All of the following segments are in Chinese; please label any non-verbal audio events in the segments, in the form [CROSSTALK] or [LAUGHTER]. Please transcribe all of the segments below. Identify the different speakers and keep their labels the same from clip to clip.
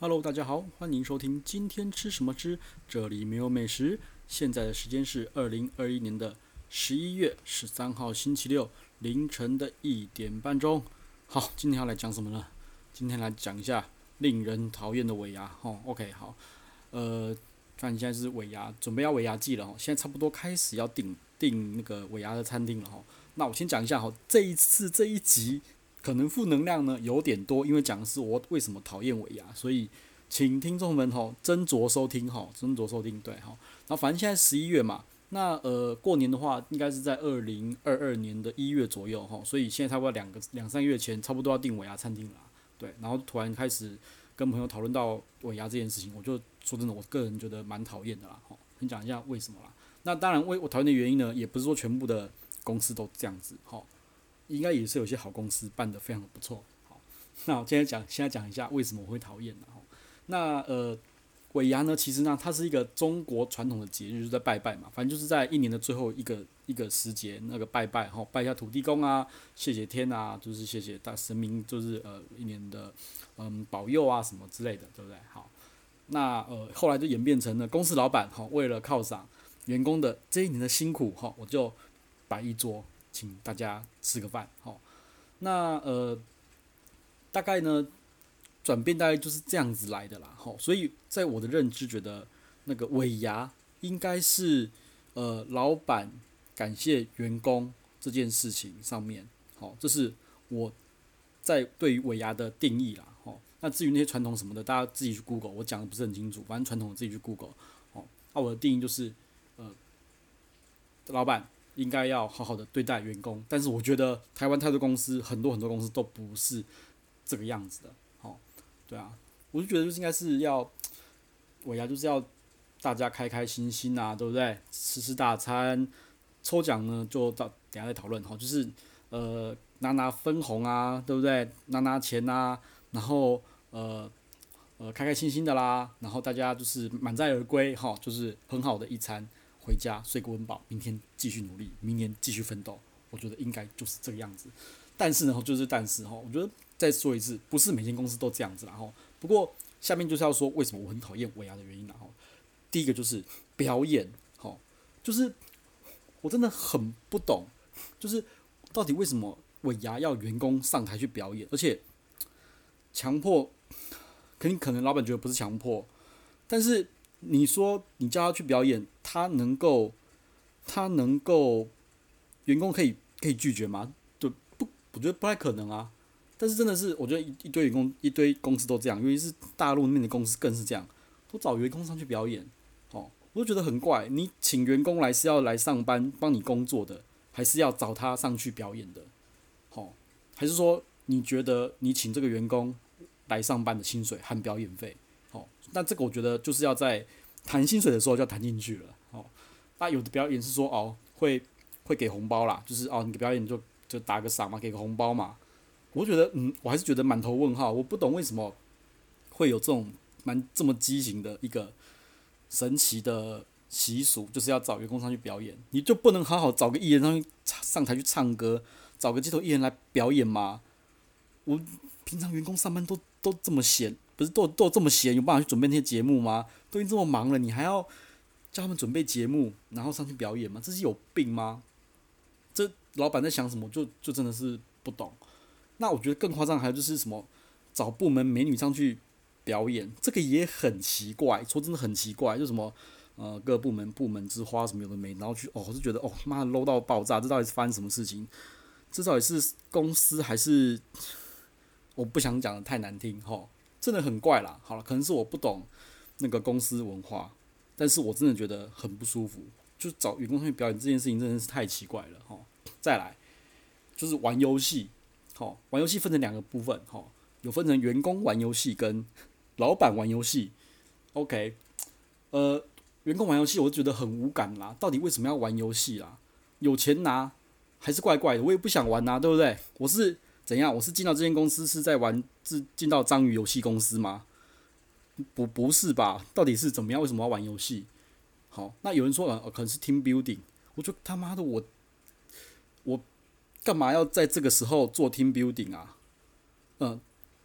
Speaker 1: Hello，大家好，欢迎收听今天吃什么吃，这里没有美食。现在的时间是二零二一年的十一月十三号星期六凌晨的一点半钟。好，今天要来讲什么呢？今天来讲一下令人讨厌的尾牙。哦，OK，好，呃，看现在是尾牙，准备要尾牙季了。哈，现在差不多开始要订订那个尾牙的餐厅了。哈，那我先讲一下哈，这一次这一集。可能负能量呢有点多，因为讲的是我为什么讨厌尾牙，所以请听众们吼斟酌收听吼，斟酌收听对吼。然后反正现在十一月嘛，那呃过年的话应该是在二零二二年的一月左右吼，所以现在差不多两个两三个月前，差不多要订尾牙餐厅了，对。然后突然开始跟朋友讨论到尾牙这件事情，我就说真的，我个人觉得蛮讨厌的啦吼。先讲一下为什么啦。那当然，为我讨厌的原因呢，也不是说全部的公司都这样子吼。应该也是有些好公司办得非常的不错。好，那我今天讲，现在讲一下为什么我会讨厌呢。那呃，尾牙呢，其实呢，它是一个中国传统的节日，就是在拜拜嘛。反正就是在一年的最后一个一个时节，那个拜拜，哈，拜一下土地公啊，谢谢天啊，就是谢谢大神明，就是呃一年的嗯保佑啊什么之类的，对不对？好，那呃后来就演变成了公司老板哈，为了犒赏员工的这一年的辛苦哈，我就摆一桌。请大家吃个饭，好，那呃，大概呢，转变大概就是这样子来的啦，好，所以在我的认知觉得，那个尾牙应该是呃，老板感谢员工这件事情上面，好，这是我在对于尾牙的定义啦，好，那至于那些传统什么的，大家自己去 Google，我讲的不是很清楚，反正传统自己去 Google，好，那我的定义就是呃，老板。应该要好好的对待员工，但是我觉得台湾太多公司，很多很多公司都不是这个样子的，好，对啊，我就觉得就是应该是要，尾牙就是要大家开开心心呐，对不对？吃吃大餐，抽奖呢就到等下再讨论哈，就是呃拿拿分红啊，对不对？拿拿钱、啊，然后呃呃开开心心的啦，然后大家就是满载而归哈，就是很好的一餐。回家睡个温饱，明天继续努力，明年继续奋斗。我觉得应该就是这个样子。但是呢，就是但是哈，我觉得再说一次，不是每间公司都这样子。然后，不过下面就是要说为什么我很讨厌尾牙的原因。然后，第一个就是表演，哈，就是我真的很不懂，就是到底为什么尾牙要员工上台去表演，而且强迫，肯定可能老板觉得不是强迫，但是。你说你叫他去表演，他能够，他能够，员工可以可以拒绝吗？对，不，我觉得不太可能啊。但是真的是，我觉得一堆员工一堆公司都这样，尤其是大陆那边的公司更是这样，都找员工上去表演，哦，我就觉得很怪。你请员工来是要来上班帮你工作的，还是要找他上去表演的？哦，还是说你觉得你请这个员工来上班的薪水含表演费？那这个我觉得就是要在谈薪水的时候就要谈进去了，哦，那有的表演是说哦会会给红包啦，就是哦你表演就就打个赏嘛，给个红包嘛，我觉得嗯我还是觉得满头问号，我不懂为什么会有这种蛮这么畸形的一个神奇的习俗，就是要找员工上去表演，你就不能好好找个艺人上上台去唱歌，找个街头艺人来表演吗？我平常员工上班都都这么闲。不是都都这么闲，有办法去准备那些节目吗？都已经这么忙了，你还要叫他们准备节目，然后上去表演吗？这是有病吗？这老板在想什么？就就真的是不懂。那我觉得更夸张，还有就是什么找部门美女上去表演，这个也很奇怪。说真的很奇怪，就什么呃各部门部门之花什么有的没，然后去哦，我是觉得哦妈的 low 到爆炸，这到底是发生什么事情？这到底是公司还是我不想讲的太难听吼。真的很怪啦，好了，可能是我不懂那个公司文化，但是我真的觉得很不舒服。就找员工去表演这件事情真的是太奇怪了哈。再来就是玩游戏，好，玩游戏分成两个部分，哈，有分成员工玩游戏跟老板玩游戏。OK，呃，员工玩游戏我就觉得很无感啦，到底为什么要玩游戏啦？有钱拿还是怪怪的，我也不想玩呐，对不对？我是。怎样？我是进到这间公司是在玩，是进到章鱼游戏公司吗？不，不是吧？到底是怎么样？为什么要玩游戏？好，那有人说呃，可能是 team building。我就他妈的我，我干嘛要在这个时候做 team building 啊？嗯，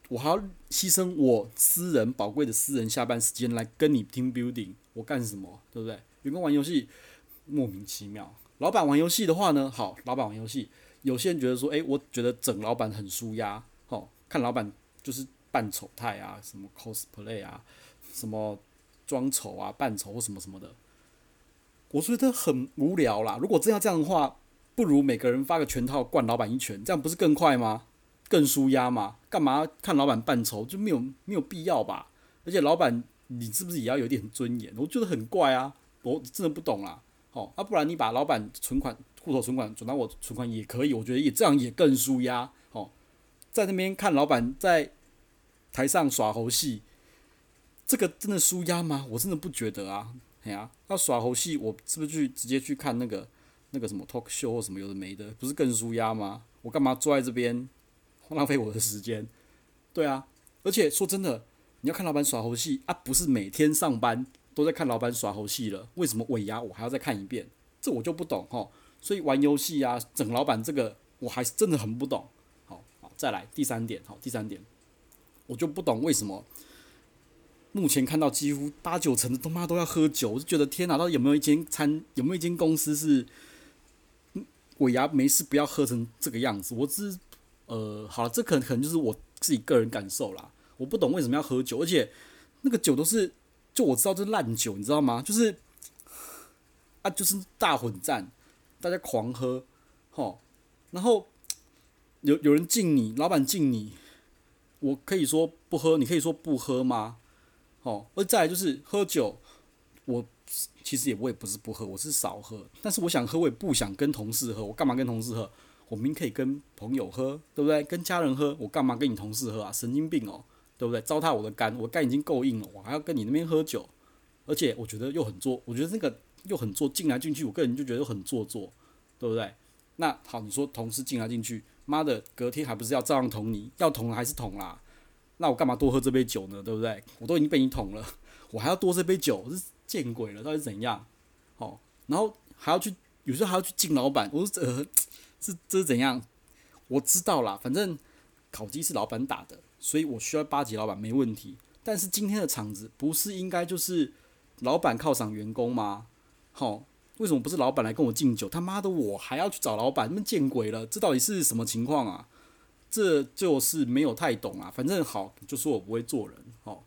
Speaker 1: 我还要牺牲我私人宝贵的私人下班时间来跟你 team building，我干什么？对不对？员工玩游戏莫名其妙，老板玩游戏的话呢，好，老板玩游戏，有些人觉得说，诶，我觉得整老板很舒压，哦，看老板就是扮丑态啊，什么 cosplay 啊，什么装丑啊，扮丑或什么什么的，我觉得很无聊啦。如果真要这样的话，不如每个人发个拳套灌老板一拳，这样不是更快吗？更舒压嘛？干嘛看老板扮丑就没有没有必要吧？而且老板你是不是也要有点尊严？我觉得很怪啊，我真的不懂啦。哦，啊，不然你把老板存款户头存款转到我存款也可以，我觉得也这样也更舒压。哦，在那边看老板在台上耍猴戏，这个真的舒压吗？我真的不觉得啊。哎呀，要耍猴戏，我是不是去直接去看那个那个什么 talk show 或什么有的没的，不是更舒压吗？我干嘛坐在这边？浪费我的时间，对啊，而且说真的，你要看老板耍猴戏啊，不是每天上班都在看老板耍猴戏了，为什么尾牙我还要再看一遍？这我就不懂哈。所以玩游戏啊，整老板这个我还是真的很不懂。好，好，再来第三点，好，第三点，我就不懂为什么目前看到几乎八九成的他妈都要喝酒，我就觉得天哪，到底有没有一间餐，有没有一间公司是尾牙没事不要喝成这个样子？我只。呃，好了，这可能可能就是我自己个人感受啦。我不懂为什么要喝酒，而且那个酒都是，就我知道这烂酒，你知道吗？就是啊，就是大混战，大家狂喝，齁，然后有有人敬你，老板敬你，我可以说不喝，你可以说不喝吗？哦，而再来就是喝酒，我其实也我也不是不喝，我是少喝，但是我想喝，我也不想跟同事喝，我干嘛跟同事喝？我明明可以跟朋友喝，对不对？跟家人喝，我干嘛跟你同事喝啊？神经病哦，对不对？糟蹋我的肝，我肝已经够硬了，我还要跟你那边喝酒，而且我觉得又很做，我觉得那个又很做，进来进去，我个人就觉得很做作，对不对？那好，你说同事进来进去，妈的，隔天还不是要照样捅你？要捅还是捅啦？那我干嘛多喝这杯酒呢？对不对？我都已经被你捅了，[LAUGHS] 我还要多这杯酒，是见鬼了，到底怎样？哦，然后还要去，有时候还要去敬老板，我说呃。这这是怎样？我知道啦，反正烤鸡是老板打的，所以我需要巴结老板没问题。但是今天的场子不是应该就是老板犒赏员工吗？好，为什么不是老板来跟我敬酒？他妈的，我还要去找老板，那么见鬼了！这到底是什么情况啊？这就是没有太懂啊。反正好，就说我不会做人，哦，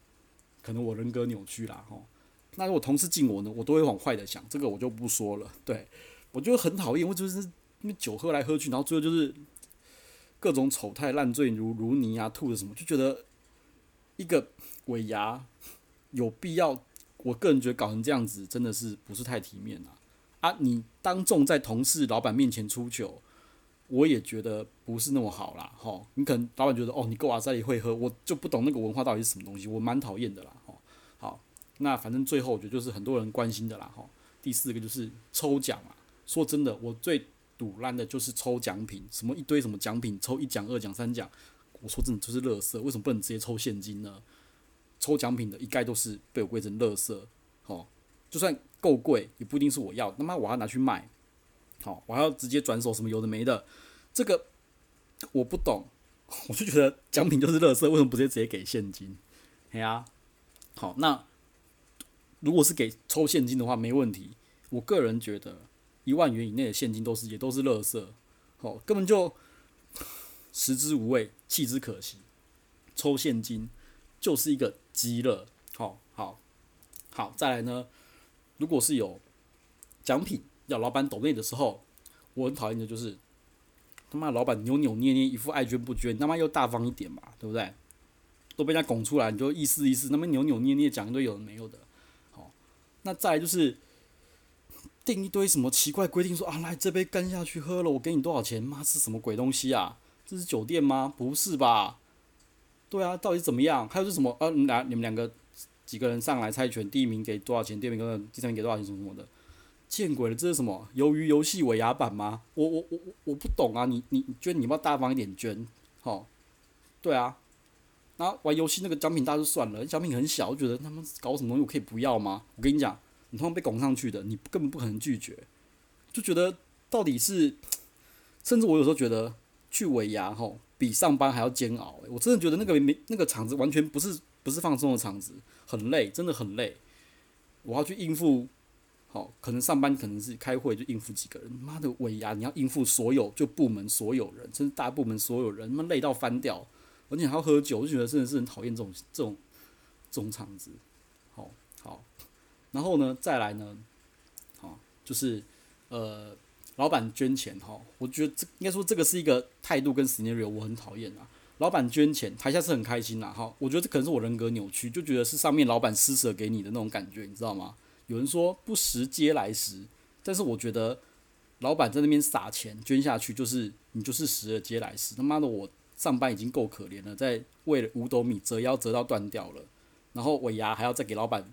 Speaker 1: 可能我人格扭曲啦，哦。那如果同事敬我呢，我都会往坏的想，这个我就不说了。对，我就很讨厌，我就是。因为酒喝来喝去，然后最后就是各种丑态烂醉如如泥啊，吐的什么，就觉得一个尾牙有必要？我个人觉得搞成这样子真的是不是太体面啊！啊，你当众在同事、老板面前出糗，我也觉得不是那么好啦。哈，你可能老板觉得哦，你够阿在里会喝，我就不懂那个文化到底是什么东西，我蛮讨厌的啦。哈，好，那反正最后我觉得就是很多人关心的啦。哈，第四个就是抽奖啊，说真的，我最。赌烂的就是抽奖品，什么一堆什么奖品，抽一奖、二奖、三奖，我说真的就是垃圾。为什么不能直接抽现金呢？抽奖品的一概都是被我归成垃圾。哦，就算够贵，也不一定是我要。那么我要拿去卖，好，我还要直接转手什么有的没的，这个我不懂。我就觉得奖品就是垃圾，为什么不直接直接给现金？哎呀，好，那如果是给抽现金的话，没问题。我个人觉得。一万元以内的现金都是也都是垃圾，好，根本就 [SIGHS] 食之无味，弃之可惜。抽现金就是一个鸡肋，好好好，再来呢，如果是有奖品要老板抖内的时候，我很讨厌的就是他妈老板扭扭捏捏，一副爱捐不捐，他妈又大方一点嘛，对不对？都被人家拱出来，你就意思意思，他妈扭扭捏捏讲一堆有的没有的，好，那再来就是。定一堆什么奇怪规定，说啊，来这杯干下去喝了，我给你多少钱？妈是什么鬼东西啊？这是酒店吗？不是吧？对啊，到底怎么样？还有是什么？呃、啊，你们你们两个几个人上来猜拳，第一名给多少钱？第二名跟第三名给多少钱？什么什么的？见鬼了，这是什么？鱿鱼游戏尾牙版吗？我我我我我不懂啊！你你你捐，你要大方一点捐？好，对啊。那玩游戏那个奖品大就算了，奖品很小，我觉得他们搞什么东西，我可以不要吗？我跟你讲。你通常被拱上去的，你根本不可能拒绝，就觉得到底是，甚至我有时候觉得去尾牙吼，比上班还要煎熬。我真的觉得那个没那个场子完全不是不是放松的场子，很累，真的很累。我要去应付，好，可能上班可能是开会就应付几个人，妈的尾牙你要应付所有就部门所有人，甚至大部门所有人，他妈累到翻掉，而且还要喝酒，我就觉得真的是很讨厌这种这种这种场子。好，好，然后呢，再来呢，好，就是呃。老板捐钱哈，我觉得这应该说这个是一个态度跟 scenario，我很讨厌啊。老板捐钱，台下是很开心呐哈。我觉得这可能是我人格扭曲，就觉得是上面老板施舍给你的那种感觉，你知道吗？有人说不时皆来时，但是我觉得老板在那边撒钱捐下去，就是你就是时而皆来时。他妈的，我上班已经够可怜了，在为了五斗米折腰折到断掉了，然后尾牙还要再给老板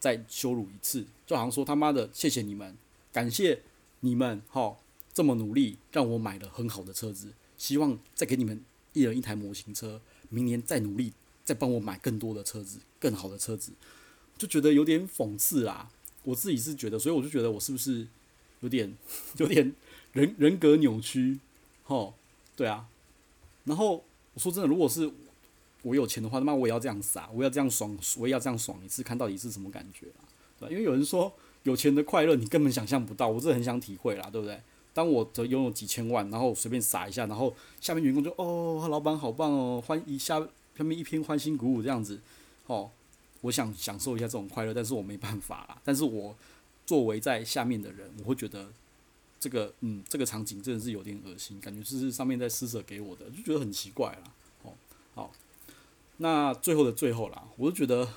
Speaker 1: 再羞辱一次，就好像说他妈的谢谢你们，感谢。你们哈这么努力，让我买了很好的车子，希望再给你们一人一台模型车，明年再努力，再帮我买更多的车子，更好的车子，就觉得有点讽刺啦。我自己是觉得，所以我就觉得我是不是有点 [LAUGHS] 有点人人格扭曲？哈，对啊。然后我说真的，如果是我有钱的话，他妈我也要这样撒，我要这样爽，我也要这样爽一次，看到底是什么感觉啊？对吧，因为有人说。有钱的快乐你根本想象不到，我真的很想体会啦，对不对？当我的拥有几千万，然后随便撒一下，然后下面员工就哦，老板好棒哦，欢一下下面一片欢欣鼓舞这样子，哦，我想享受一下这种快乐，但是我没办法啦。但是我作为在下面的人，我会觉得这个嗯，这个场景真的是有点恶心，感觉是上面在施舍给我的，就觉得很奇怪啦。哦，好，那最后的最后啦，我就觉得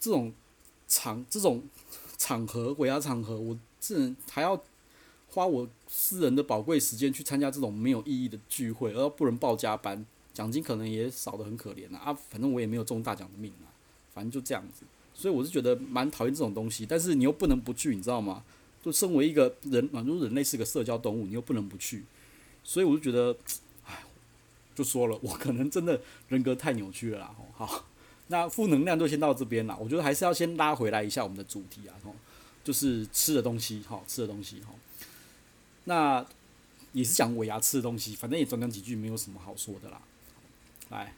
Speaker 1: 这种场这种。场合，尾牙场合，我这还要花我私人的宝贵时间去参加这种没有意义的聚会，而不能报加班，奖金可能也少得很可怜啊！啊，反正我也没有中大奖的命啊，反正就这样子。所以我是觉得蛮讨厌这种东西，但是你又不能不去，你知道吗？就身为一个人满足人类是个社交动物，你又不能不去，所以我就觉得，哎，就说了，我可能真的人格太扭曲了啦，好。那负能量就先到这边了，我觉得还是要先拉回来一下我们的主题啊，吼，就是吃的东西，哈，吃的东西，哈。那也是讲尾牙吃的东西，反正也短短几句，没有什么好说的啦。来，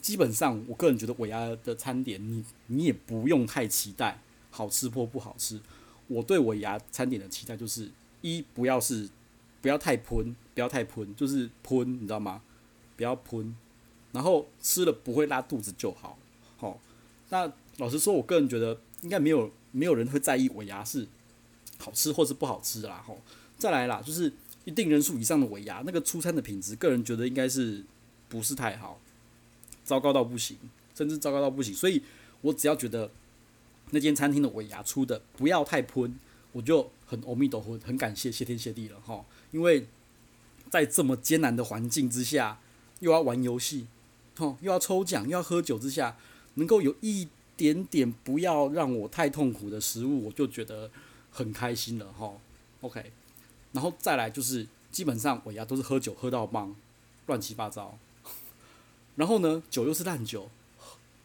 Speaker 1: 基本上我个人觉得尾牙的餐点，你你也不用太期待好吃或不好吃。我对尾牙餐点的期待就是一不要是不要太喷，不要太喷，就是喷，你知道吗？不要喷，然后吃了不会拉肚子就好。好，那老实说，我个人觉得应该没有没有人会在意尾牙是好吃或是不好吃啦。吼，再来啦，就是一定人数以上的尾牙，那个出餐的品质，个人觉得应该是不是太好，糟糕到不行，甚至糟糕到不行。所以我只要觉得那间餐厅的尾牙出的不要太喷，我就很阿弥陀佛，很感谢谢天谢地了哈。因为在这么艰难的环境之下，又要玩游戏，吼，又要抽奖，又要喝酒之下。能够有一点点不要让我太痛苦的食物，我就觉得很开心了哈。OK，然后再来就是基本上我牙都是喝酒喝到懵，乱七八糟。然后呢，酒又是烂酒，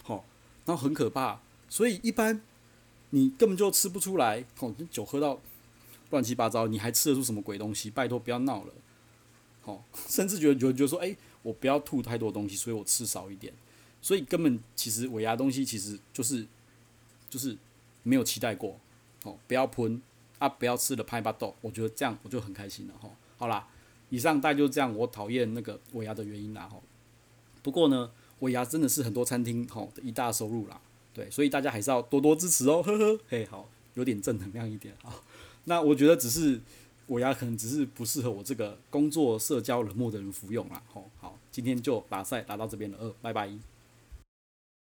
Speaker 1: 好，然后很可怕，所以一般你根本就吃不出来。哦，酒喝到乱七八糟，你还吃得出什么鬼东西？拜托不要闹了。好，甚至觉得觉得觉得说，哎，我不要吐太多东西，所以我吃少一点。所以根本其实尾牙东西其实就是就是没有期待过，哦，不要喷啊，不要吃了拍巴豆，我觉得这样我就很开心了哈。好啦，以上大概就是这样，我讨厌那个尾牙的原因啦哈。不过呢，尾牙真的是很多餐厅吼的一大收入啦，对，所以大家还是要多多支持哦，呵呵，嘿，好，有点正能量一点啊。那我觉得只是尾牙可能只是不适合我这个工作社交冷漠的人服用啦。吼，好，今天就打赛打到这边了，呃，拜拜。